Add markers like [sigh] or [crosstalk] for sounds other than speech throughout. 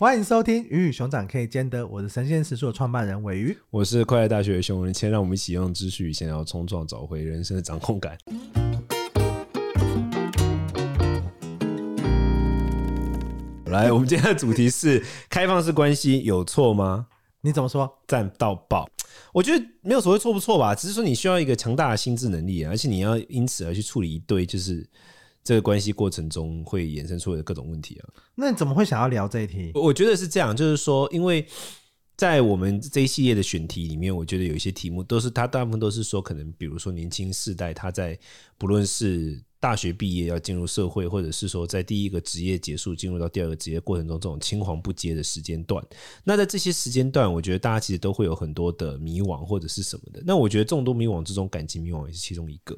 欢迎收听《鱼与熊掌可以兼得》，我是神仙食宿的创办人尾鱼，我是快乐大学的熊仁谦，让我们一起用知识与闲聊冲撞，找回人生的掌控感。来，我们今天的主题是开放式关系有错吗？你怎么说？赞到爆！我觉得没有所谓错不错吧，只是说你需要一个强大的心智能力，而且你要因此而去处理一堆就是。这个关系过程中会衍生出的各种问题啊，那你怎么会想要聊这一题？我觉得是这样，就是说，因为在我们这一系列的选题里面，我觉得有一些题目都是它大部分都是说，可能比如说年轻世代他在不论是大学毕业要进入社会，或者是说在第一个职业结束进入到第二个职业过程中这种青黄不接的时间段，那在这些时间段，我觉得大家其实都会有很多的迷惘或者是什么的。那我觉得众多迷惘之中，感情迷惘也是其中一个。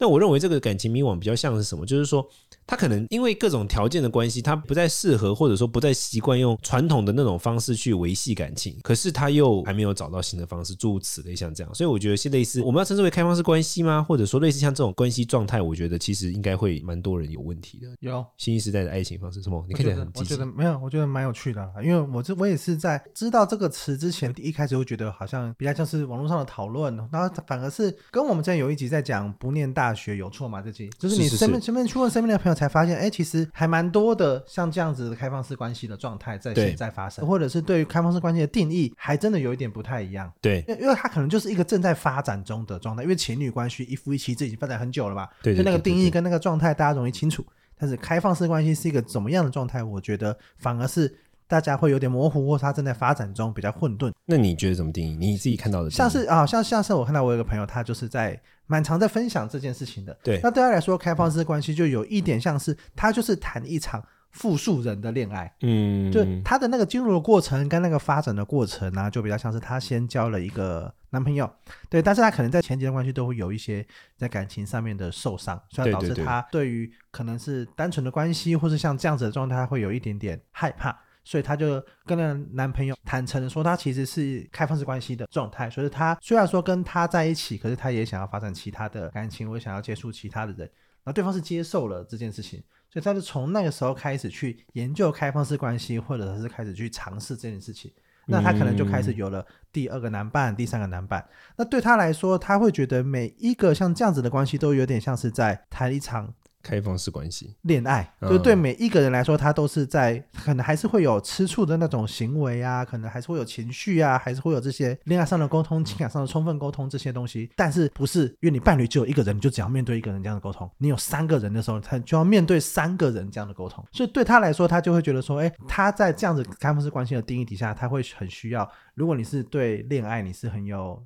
那我认为这个感情迷惘比较像是什么？就是说，他可能因为各种条件的关系，他不再适合，或者说不再习惯用传统的那种方式去维系感情。可是他又还没有找到新的方式，诸如此类像这样。所以我觉得，是类似我们要称之为开放式关系吗？或者说类似像这种关系状态，我觉得其实应该会蛮多人有问题的。有新时代的爱情方式什么？你看起来很积极。我觉得没有，我觉得蛮有趣的，因为我这我也是在知道这个词之前，一开始会觉得好像比较像是网络上的讨论，然后反而是跟我们之前有一集在讲不念大学有错吗？这集就是你身边身边去问身边的朋友，才发现，哎、欸，其实还蛮多的像这样子的开放式关系的状态在现在发生，或者是对于开放式关系的定义，还真的有一点不太一样。对，因为因为它可能就是一个正在发展中的状态，因为情侣关系一夫一妻这已经发展很久了吧，对，就那个定义跟那个状态大家容易清楚。但是开放式关系是一个怎么样的状态？我觉得反而是大家会有点模糊，或它正在发展中比较混沌。那你觉得怎么定义？你自己看到的？像是啊，像像是我看到我有个朋友，他就是在。蛮常在分享这件事情的，对。那对他来说，开放式关系就有一点像是他就是谈一场复数人的恋爱，嗯，就他的那个进入的过程跟那个发展的过程呢、啊，就比较像是他先交了一个男朋友，对，但是他可能在前几段关系都会有一些在感情上面的受伤，所以导致他对于可能是单纯的关系，或是像这样子的状态，会有一点点害怕。所以她就跟那男朋友坦诚的说，她其实是开放式关系的状态。所以她虽然说跟他在一起，可是她也想要发展其他的感情，我也想要接触其他的人。然后对方是接受了这件事情，所以他就从那个时候开始去研究开放式关系，或者是开始去尝试这件事情。那他可能就开始有了第二个男伴、第三个男伴。那对他来说，他会觉得每一个像这样子的关系，都有点像是在谈一场。开放式关系，恋爱，就对每一个人来说，他都是在可能还是会有吃醋的那种行为啊，可能还是会有情绪啊，还是会有这些恋爱上的沟通、情感上的充分沟通这些东西。但是不是因为你伴侣只有一个人，你就只要面对一个人这样的沟通？你有三个人的时候，他就要面对三个人这样的沟通。所以对他来说，他就会觉得说，哎，他在这样子开放式关系的定义底下，他会很需要。如果你是对恋爱你是很有，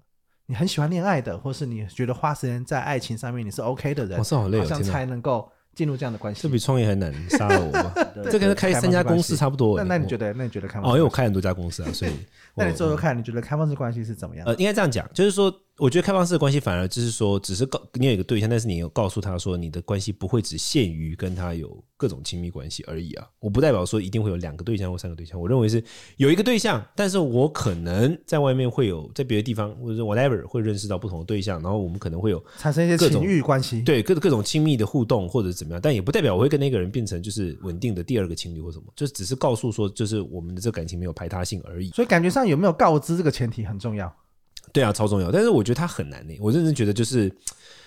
你很喜欢恋爱的，或是你觉得花时间在爱情上面你是 OK 的人，我是好累，好像才能够。进入这样的关系，这比创业还难，杀了我吧！这跟开三家公司差不多。那那你觉得？那你觉得开放？哦，因为我开很多家公司啊，所以。[laughs] 那你说说看，你觉得开放式关系是怎么样？呃，应该这样讲，就是说。我觉得开放式的关系反而就是说，只是告你有一个对象，但是你有告诉他说，你的关系不会只限于跟他有各种亲密关系而已啊。我不代表说一定会有两个对象或三个对象，我认为是有一个对象，但是我可能在外面会有在别的地方或者是 whatever 会认识到不同的对象，然后我们可能会有产生一些情欲关系，对各各种亲密的互动或者怎么样，但也不代表我会跟那个人变成就是稳定的第二个情侣或什么，就只是告诉说，就是我们的这个感情没有排他性而已。所以感觉上有没有告知这个前提很重要。对啊，超重要。但是我觉得它很难呢。我认真觉得就是，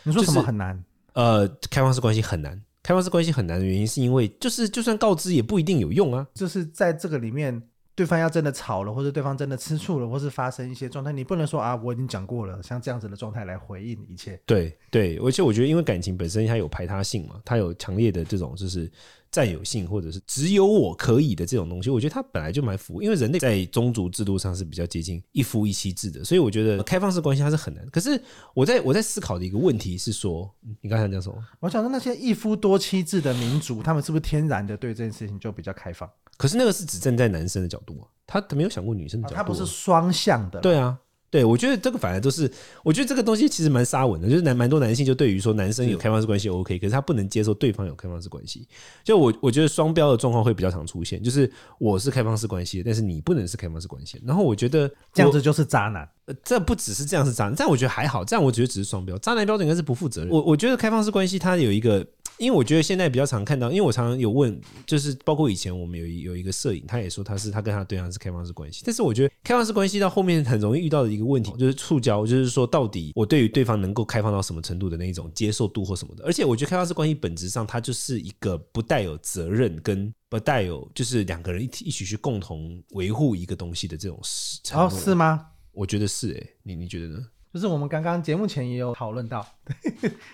你说什么很难？呃，开放式关系很难。开放式关系很难的原因是因为，就是就算告知也不一定有用啊。就是在这个里面，对方要真的吵了，或者对方真的吃醋了，或是发生一些状态，你不能说啊，我已经讲过了，像这样子的状态来回应一切。对对，而且我觉得，因为感情本身它有排他性嘛，它有强烈的这种就是。占有性或者是只有我可以的这种东西，我觉得它本来就蛮符，因为人类在宗族制度上是比较接近一夫一妻制的，所以我觉得开放式关系它是很难。可是我在我在思考的一个问题是说，你刚才讲什么？我想说那些一夫多妻制的民族，他们是不是天然的对这件事情就比较开放？可是那个是只站在男生的角度啊，他没有想过女生的角度啊，他不是双向的。对啊。对，我觉得这个反而都是，我觉得这个东西其实蛮沙文的，就是男蛮多男性就对于说男生有开放式关系 OK，可是他不能接受对方有开放式关系。就我我觉得双标的状况会比较常出现，就是我是开放式关系，但是你不能是开放式关系。然后我觉得这样子就是渣男。呃，这不只是这样是渣男，这样我觉得还好，这样我觉得只是双标。渣男标准应该是不负责任。我我觉得开放式关系它有一个因为我觉得现在比较常看到，因为我常常有问，就是包括以前我们有一有一个摄影，他也说他是他跟他对象是开放式关系，但是我觉得开放式关系到后面很容易遇到的一个问题就是触礁，就是说到底我对于对方能够开放到什么程度的那一种接受度或什么的，而且我觉得开放式关系本质上它就是一个不带有责任跟不带有就是两个人一起一起去共同维护一个东西的这种事。哦，是吗？我觉得是诶、欸，你你觉得呢？就是我们刚刚节目前也有讨论到，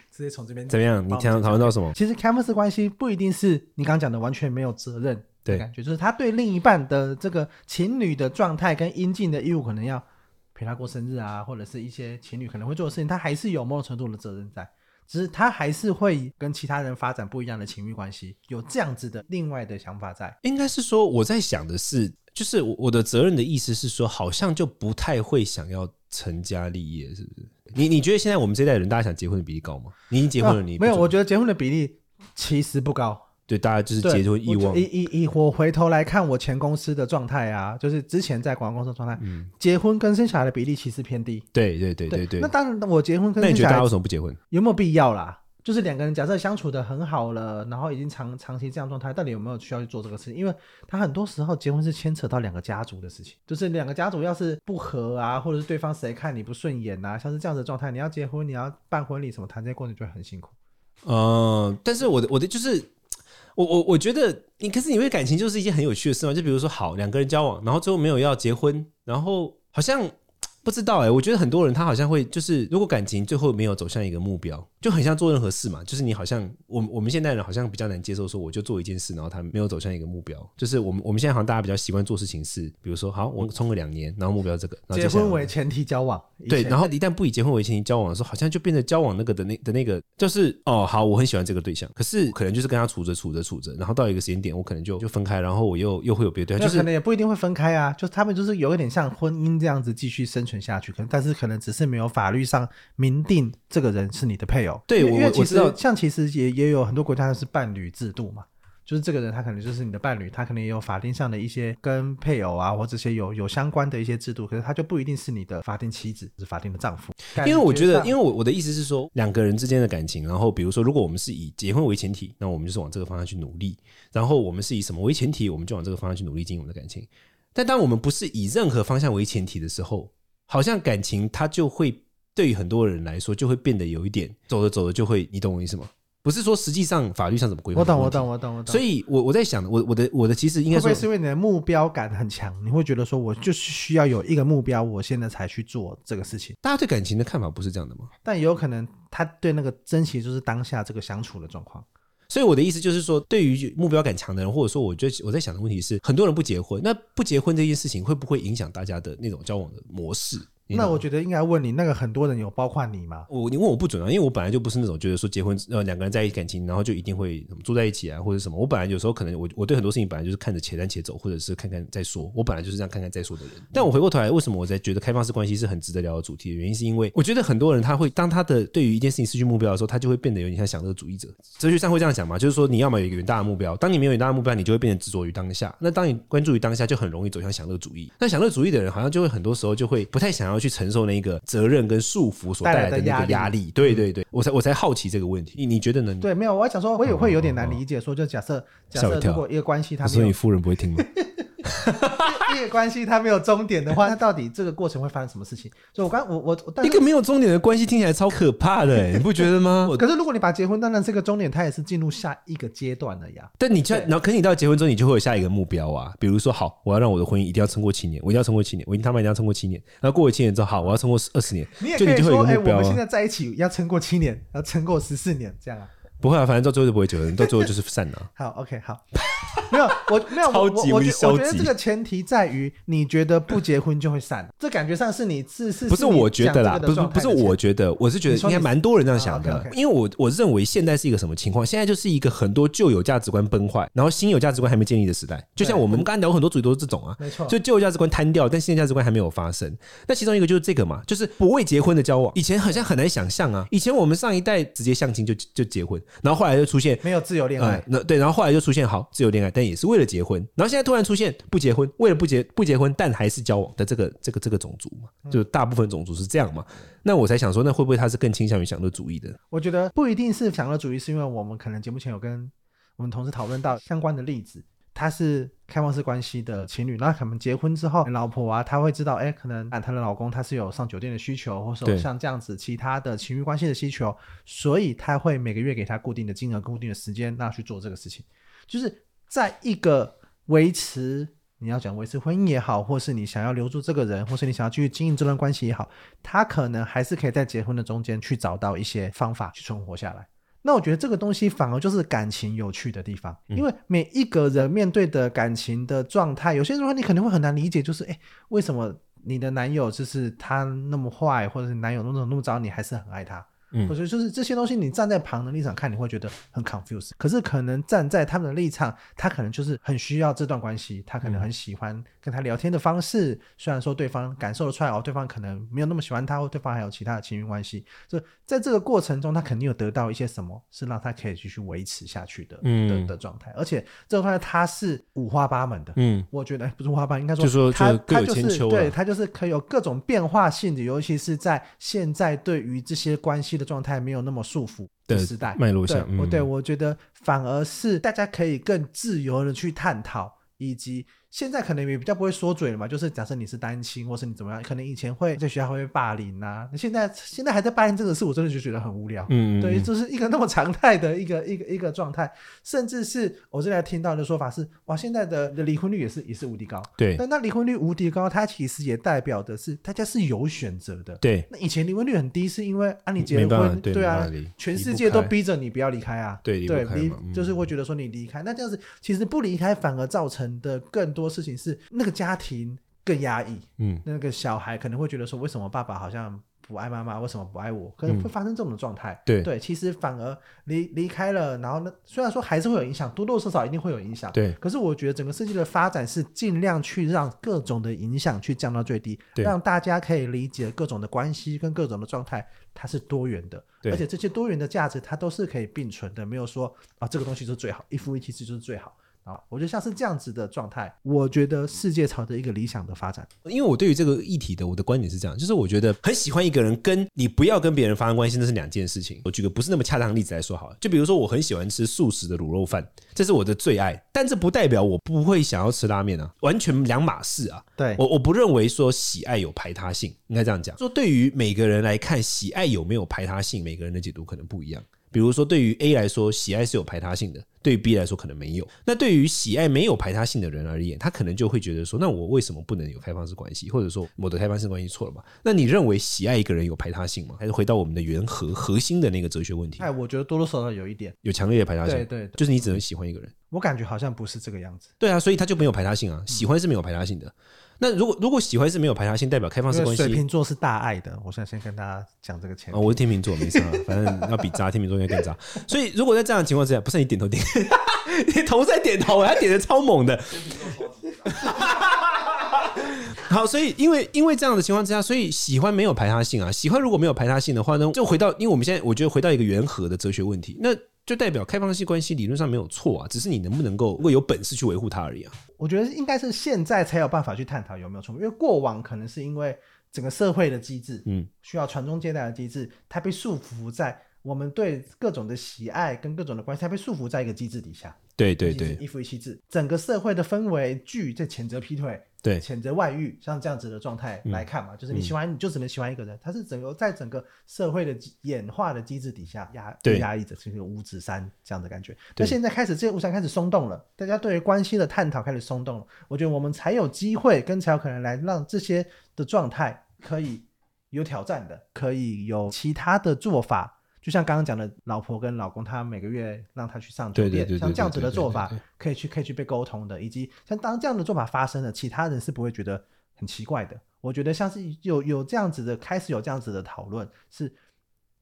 直接从这边怎么样？你想讨论到什么？其实开放式关系不一定是你刚刚讲的完全没有责任的感觉，就是他对另一半的这个情侣的状态跟应尽的义务，可能要陪他过生日啊，或者是一些情侣可能会做的事情，他还是有某种程度的责任在，只是他还是会跟其他人发展不一样的情侣关系，有这样子的另外的想法在。应该是说，我在想的是，就是我的责任的意思是说，好像就不太会想要。成家立业是不是？你你觉得现在我们这一代人，大家想结婚的比例高吗？你已经结婚了，你、啊、没有？我觉得结婚的比例其实不高。对，大家就是结婚欲望。以以以我回头来看我前公司的状态啊，就是之前在广告公司的状态，嗯，结婚跟生小孩的比例其实偏低。对对对对对，对。那当然，我结婚跟生小孩，那你觉得大家为什么不结婚？有没有必要啦？就是两个人假设相处得很好了，然后已经长长期这样状态，到底有没有需要去做这个事情？因为他很多时候结婚是牵扯到两个家族的事情，[laughs] 就是两个家族要是不和啊，或者是对方谁看你不顺眼啊，像是这样子的状态，你要结婚，你要办婚礼什么，谈这些过程就会很辛苦。嗯、但是我的我的就是我我我觉得你可是你为感情就是一件很有趣的事嘛，就比如说好两个人交往，然后最后没有要结婚，然后好像。不知道哎、我觉得很多人他好像会就是，如果感情最后没有走向一个目标，就很像做任何事嘛。就是你好像我我们现代人好像比较难接受说，我就做一件事，然后他没有走向一个目标。就是我们我们现在好像大家比较习惯做事情是，比如说好，我冲个两年，然后目标这个，然后结婚为前提交往。对，然后一旦不以结婚为前提交往的时候，好像就变成交往那个的那的那个，就是哦好，我很喜欢这个对象，可是可能就是跟他处着处着处着，然后到一个时间点，我可能就就分开，然后我又又会有别的对象，就是可能也不一定会分开啊，就他们就是有一点像婚姻这样子继续生存下去，可能但是。可能只是没有法律上明定这个人是你的配偶。对，我我其实像其实也也有很多国家是伴侣制度嘛，就是这个人他可能就是你的伴侣，他可能也有法定上的一些跟配偶啊或这些有有相关的一些制度，可是他就不一定是你的法定妻子，是法定的丈夫。因为我觉得，因为我我的意思是说，两个人之间的感情，然后比如说，如果我们是以结婚为前提，那我们就是往这个方向去努力；然后我们是以什么为前提，我们就往这个方向去努力经营我们的感情。但当我们不是以任何方向为前提的时候，好像感情它就会对于很多人来说就会变得有一点走着走着就会，你懂我意思吗？不是说实际上法律上怎么规范？我懂，我懂，我懂，我懂。所以我我在想，我我的我的其实应该说会不会是因为你的目标感很强？你会觉得说我就是需要有一个目标，我现在才去做这个事情。大家对感情的看法不是这样的吗？但也有可能他对那个珍惜就是当下这个相处的状况。所以我的意思就是说，对于目标感强的人，或者说，我觉得我在想的问题是，很多人不结婚，那不结婚这件事情会不会影响大家的那种交往的模式？那我觉得应该问你，那个很多人有包括你吗？我你问我不准啊，因为我本来就不是那种觉得说结婚呃两个人在一起感情，然后就一定会住在一起啊或者什么。我本来有时候可能我我对很多事情本来就是看着且战且走，或者是看看再说。我本来就是这样看看再说的人。但我回过头来，为什么我在觉得开放式关系是很值得聊的主题的原因，是因为我觉得很多人他会当他的对于一件事情失去目标的时候，他就会变得有点像享乐主义者。哲学上会这样讲嘛，就是说你要么有一个远大的目标，当你没有远大的目标，你就会变得执着于当下。那当你关注于当下，就很容易走向享乐主义。那享乐主义的人好像就会很多时候就会不太想要 [laughs] 去承受那个。责任跟束缚所带来的那个压力，对对对，我才我才好奇这个问题，你你觉得呢？对，没有，我想说，我也会有点难理解，说就假设假设如果一个关系，他所以你夫人不会听吗？[laughs] [laughs] 一个关系它没有终点的话，[laughs] 那到底这个过程会发生什么事情？所以我刚我我一个没有终点的关系听起来超可怕的，欸，[laughs] 你不觉得吗？可是如果你把结婚当成这个终点，它也是进入下一个阶段了呀。但你然后可是你到结婚之后，你就会有下一个目标啊。比如说，好，我要让我的婚姻一定要撑过七年，我一定要撑过七年，我一定他妈一定要撑过七年。然后过了七年之后，好，我要撑过二十年。你也可以说，哎，我们现在在一起要撑过七年，要撑过十四年，这样啊。不会啊，反正到最后就不会结婚，[laughs] 到最后就是散了。好，OK，好，没有，我 [laughs] 没有，超级。我觉得这个前提在于，你觉得不结婚就会散，这感觉上是你自是，不是我觉得啦，不是不是我觉得，我是觉得应该蛮多人这样想的，因为我我认为现在是一个什么情况？现在就是一个很多旧有价值观崩坏，然后新有价值观还没建立的时代。就像我们刚刚聊很多主题都是这种啊，没错，就旧有价值观瘫掉，但新的价值观还没有发生。那其中一个就是这个嘛，就是不为结婚的交往，以前好像很难想象啊，以前我们上一代直接相亲就就结婚，然后后来就出现。没有自由恋爱，那对，然后后来就出现好自由恋爱，但也是为了结婚。然后现在突然出现不结婚，为了不结不结婚，但还是交往的这个这个这个种族嘛，就大部分种族是这样嘛。那我才想说，那会不会他是更倾向于享乐主义的？我觉得不一定是享乐主义，是因为我们可能节目前有跟我们同事讨论到相关的例子。他是开放式关系的情侣，那可能结婚之后，老婆啊，她会知道，哎，可能她的老公他是有上酒店的需求，或者说像这样子其他的情侣关系的需求，所以他会每个月给他固定的金额、固定的时间，那去做这个事情。就是在一个维持，你要讲维持婚姻也好，或是你想要留住这个人，或是你想要继续经营这段关系也好，他可能还是可以在结婚的中间去找到一些方法去存活下来。那我觉得这个东西反而就是感情有趣的地方，因为每一个人面对的感情的状态，有些时候你可能会很难理解，就是诶，为什么你的男友就是他那么坏，或者是男友那么那么糟，你还是很爱他？嗯，或者就是这些东西，你站在旁人的立场看，你会觉得很 confused。可是可能站在他们的立场，他可能就是很需要这段关系，他可能很喜欢跟他聊天的方式。嗯、虽然说对方感受得出来哦，对方可能没有那么喜欢他，或对方还有其他的情绪关系。就在这个过程中，他肯定有得到一些什么，是让他可以继续维持下去的、嗯、的的状态。而且这个状态他是五花八门的。嗯，我觉得不是五花八门，应该说他就说他他就是对他就是可以有各种变化性的，尤其是在现在对于这些关系的状态没有那么束缚的时代脉络下，我对，对我觉得反而是大家可以更自由的去探讨，以及。现在可能也比较不会说嘴了嘛，就是假设你是单亲，或是你怎么样，可能以前会在学校会被霸凌啊，那现在现在还在霸凌这个事，我真的就觉得很无聊。嗯，对，就是一个那么常态的 [laughs] 一个一个一个状态，甚至是我现在听到的说法是，哇，现在的的离婚率也是也是无敌高。对，但那离婚率无敌高，它其实也代表的是大家是有选择的。对，那以前离婚率很低，是因为啊你结了婚，对，对啊，全世界都逼着你不要离开啊。对，对，离就是会觉得说你离开，那这样子其实不离开反而造成的更多。多事情是那个家庭更压抑，嗯，那个小孩可能会觉得说，为什么爸爸好像不爱妈妈，为什么不爱我？可能会发生这种的状态。对对，其实反而离离开了，然后呢，虽然说还是会有影响，多多少少一定会有影响。对，可是我觉得整个世界的发展是尽量去让各种的影响去降到最低，让大家可以理解各种的关系跟各种的状态，它是多元的，而且这些多元的价值它都是可以并存的，没有说啊这个东西就是最好，一夫一妻制就是最好。啊，我觉得像是这样子的状态，我觉得世界朝着一个理想的发展。因为我对于这个议题的我的观点是这样，就是我觉得很喜欢一个人，跟你不要跟别人发生关系，那是两件事情。我举个不是那么恰当的例子来说好了，就比如说我很喜欢吃素食的卤肉饭，这是我的最爱，但这不代表我不会想要吃拉面啊，完全两码事啊。对，我我不认为说喜爱有排他性，应该这样讲。说对于每个人来看，喜爱有没有排他性，每个人的解读可能不一样。比如说，对于 A 来说，喜爱是有排他性的；对于 B 来说，可能没有。那对于喜爱没有排他性的人而言，他可能就会觉得说：那我为什么不能有开放式关系？或者说，我的开放式关系错了嘛？那你认为喜爱一个人有排他性吗？还是回到我们的原核核心的那个哲学问题？哎，我觉得多多少少有一点，有强烈的排他性。对对，就是你只能喜欢一个人。我感觉好像不是这个样子。对啊，所以他就没有排他性啊。喜欢是没有排他性的。那如果如果喜欢是没有排他性，代表开放式关系。水瓶座是大爱的，我现在先跟大家讲这个前提。哦，我是天秤座，没事啊，[laughs] 反正要比渣，天秤座应该更渣。所以如果在这样的情况之下，不是你点头点，[laughs] 你头在点头，他点的超猛的。[laughs] 好，所以因为因为这样的情况之下，所以喜欢没有排他性啊。喜欢如果没有排他性的话呢，就回到，因为我们现在我觉得回到一个圆和的哲学问题，那。就代表开放式关系理论上没有错啊，只是你能不能够如果有本事去维护它而已啊。我觉得应该是现在才有办法去探讨有没有错，因为过往可能是因为整个社会的机制，嗯，需要传宗接代的机制，它被束缚在我们对各种的喜爱跟各种的关系，它被束缚在一个机制底下。对对对，一夫一妻制，整个社会的氛围剧在谴责劈腿。对，谴责外遇，像这样子的状态来看嘛，嗯、就是你喜欢，你就只能喜欢一个人，他、嗯、是整个在整个社会的演化的机制底下压压抑着，是一个五指山这样的感觉。那现在开始，这些五指山开始松动了，大家对于关系的探讨开始松动了，我觉得我们才有机会，跟才有可能来让这些的状态可以有挑战的，可以有其他的做法。就像刚刚讲的，老婆跟老公，他每个月让他去上酒店，像这样子的做法，可以去可以去被沟通的，以及像当这样的做法发生了，其他人是不会觉得很奇怪的。我觉得像是有有这样子的开始有这样子的讨论，是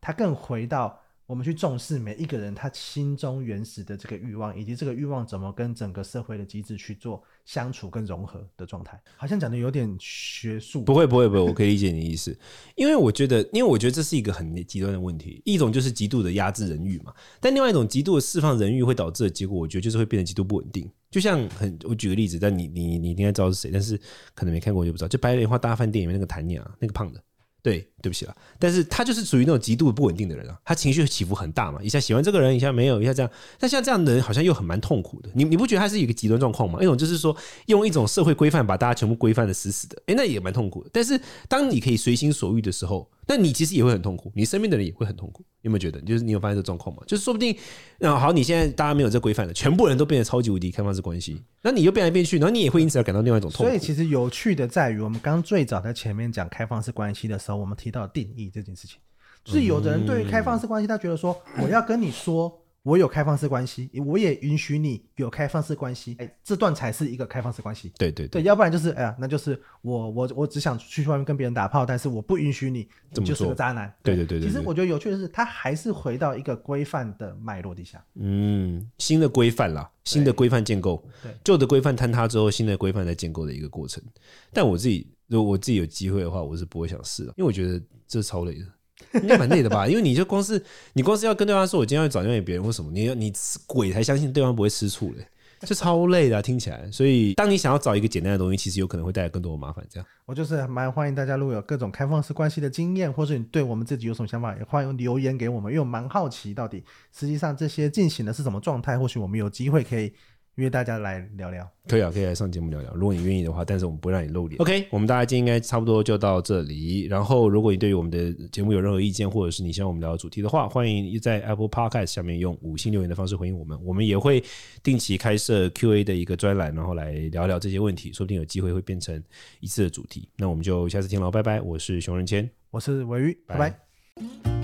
他更回到我们去重视每一个人他心中原始的这个欲望，以及这个欲望怎么跟整个社会的机制去做相处跟融合的状态。好像讲的有点学术。不会不会不会，我可以理解你的意思。因为我觉得，因为我觉得这是一个很极端的问题。一种就是极度的压制人欲嘛，但另外一种极度的释放人欲会导致的结果，我觉得就是会变得极度不稳定。就像很，我举个例子，但你你你应该知道是谁，但是可能没看过就不知道。就《白莲花大饭店》里面那个谭娘，那个胖的。对，对不起了，但是他就是属于那种极度不稳定的人啊，他情绪起伏很大嘛，一下喜欢这个人，一下没有，一下这样。但像这样的人，好像又很蛮痛苦的。你你不觉得他是一个极端状况吗？一种就是说，用一种社会规范把大家全部规范的死死的，诶，那也蛮痛苦的。但是当你可以随心所欲的时候。那你其实也会很痛苦，你身边的人也会很痛苦，有没有觉得？就是你有发现这状况吗？就是说不定，那好，你现在大家没有这规范了，全部人都变得超级无敌开放式关系，那你又变来变去，然后你也会因此而感到另外一种痛苦。所以其实有趣的在于，我们刚最早在前面讲开放式关系的时候，我们提到定义这件事情，是有的人对于开放式关系，他觉得说，我要跟你说。我有开放式关系，我也允许你有开放式关系，哎，这段才是一个开放式关系。对对对，要不然就是哎呀，那就是我我我只想去外面跟别人打炮，但是我不允许你，你就是个渣男。对对对，对，对，其实我觉得有趣的是，他还是回到一个规范的脉络底下。嗯，新的规范啦，新的规范建构，对，旧的规范坍塌之后，新的规范在建构的一个过程。但我自己，如果我自己有机会的话，我是不会想试的，因为我觉得这是超累的。应该蛮累的吧？[laughs] 因为你就光是你光是要跟对方说，我今天要找另外别人或什么，你要你鬼才相信对方不会吃醋嘞，就超累的、听起来。所以，当你想要找一个简单的东西，其实有可能会带来更多的麻烦。这样，我就是蛮欢迎大家，如果有各种开放式关系的经验，或者你对我们自己有什么想法，也欢迎留言给我们，因为我蛮好奇到底实际上这些进行的是什么状态，或许我们有机会可以。约大家来聊聊，可以啊，可以来上节目聊聊。如果你愿意的话，但是我们不让你露脸。OK，我们大家今天应该差不多就到这里。然后，如果你对于我们的节目有任何意见，或者是你希望我们聊的主题的话，欢迎在 Apple Podcast 下面用五星留言的方式回应我们。我们也会定期开设 Q&A 的一个专栏，然后来聊聊这些问题，说不定有机会会变成一次的主题。那我们就下次听了，拜拜。我是熊仁谦，我是鮪鱼，拜拜。